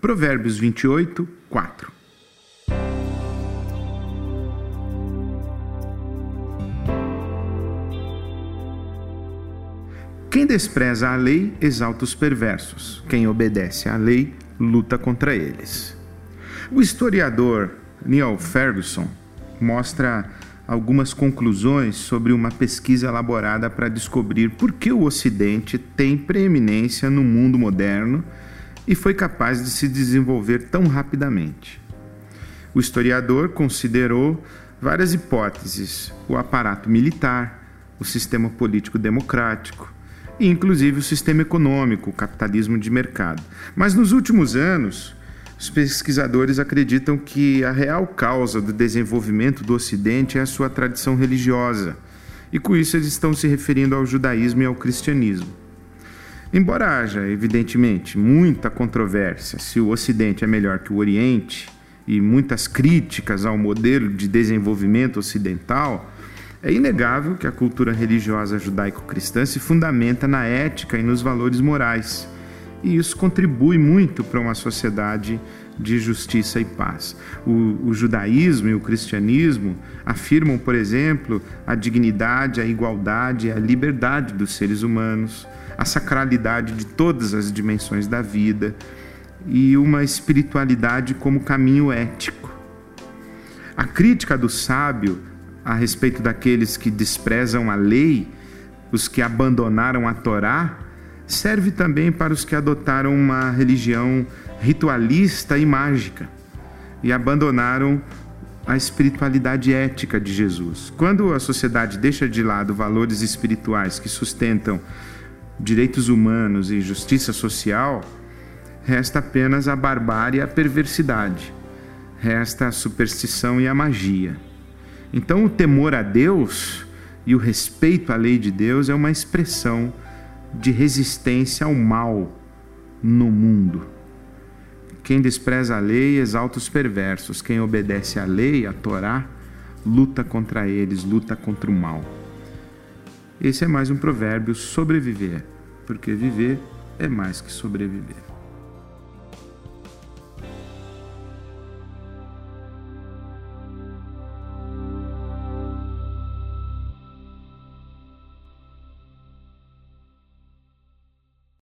Provérbios 28, 4. Quem despreza a lei exalta os perversos, quem obedece à lei luta contra eles. O historiador Neil Ferguson mostra algumas conclusões sobre uma pesquisa elaborada para descobrir por que o Ocidente tem preeminência no mundo moderno e foi capaz de se desenvolver tão rapidamente. O historiador considerou várias hipóteses: o aparato militar, o sistema político democrático e, inclusive, o sistema econômico, o capitalismo de mercado. Mas nos últimos anos, os pesquisadores acreditam que a real causa do desenvolvimento do Ocidente é a sua tradição religiosa, e com isso eles estão se referindo ao judaísmo e ao cristianismo. Embora haja, evidentemente, muita controvérsia se o Ocidente é melhor que o Oriente e muitas críticas ao modelo de desenvolvimento ocidental, é inegável que a cultura religiosa judaico-cristã se fundamenta na ética e nos valores morais, e isso contribui muito para uma sociedade de justiça e paz. O, o, judaísmo e o cristianismo afirmam, por exemplo, a dignidade, a igualdade, a liberdade dos seres humanos a sacralidade de todas as dimensões da vida e uma espiritualidade como caminho ético. A crítica do sábio a respeito daqueles que desprezam a lei, os que abandonaram a Torá, serve também para os que adotaram uma religião ritualista e mágica e abandonaram a espiritualidade ética de Jesus. Quando a sociedade deixa de lado valores espirituais que sustentam direitos humanos e justiça social, resta apenas a barbárie e a perversidade, resta a superstição e a magia. Então, o temor a Deus e o respeito à lei de Deus é uma expressão de resistência ao mal no mundo. Quem despreza a lei exalta os perversos, quem obedece à lei, a Torá, luta contra eles, luta contra o mal. Esse é mais um provérbio sobreviver, porque viver é mais que sobreviver.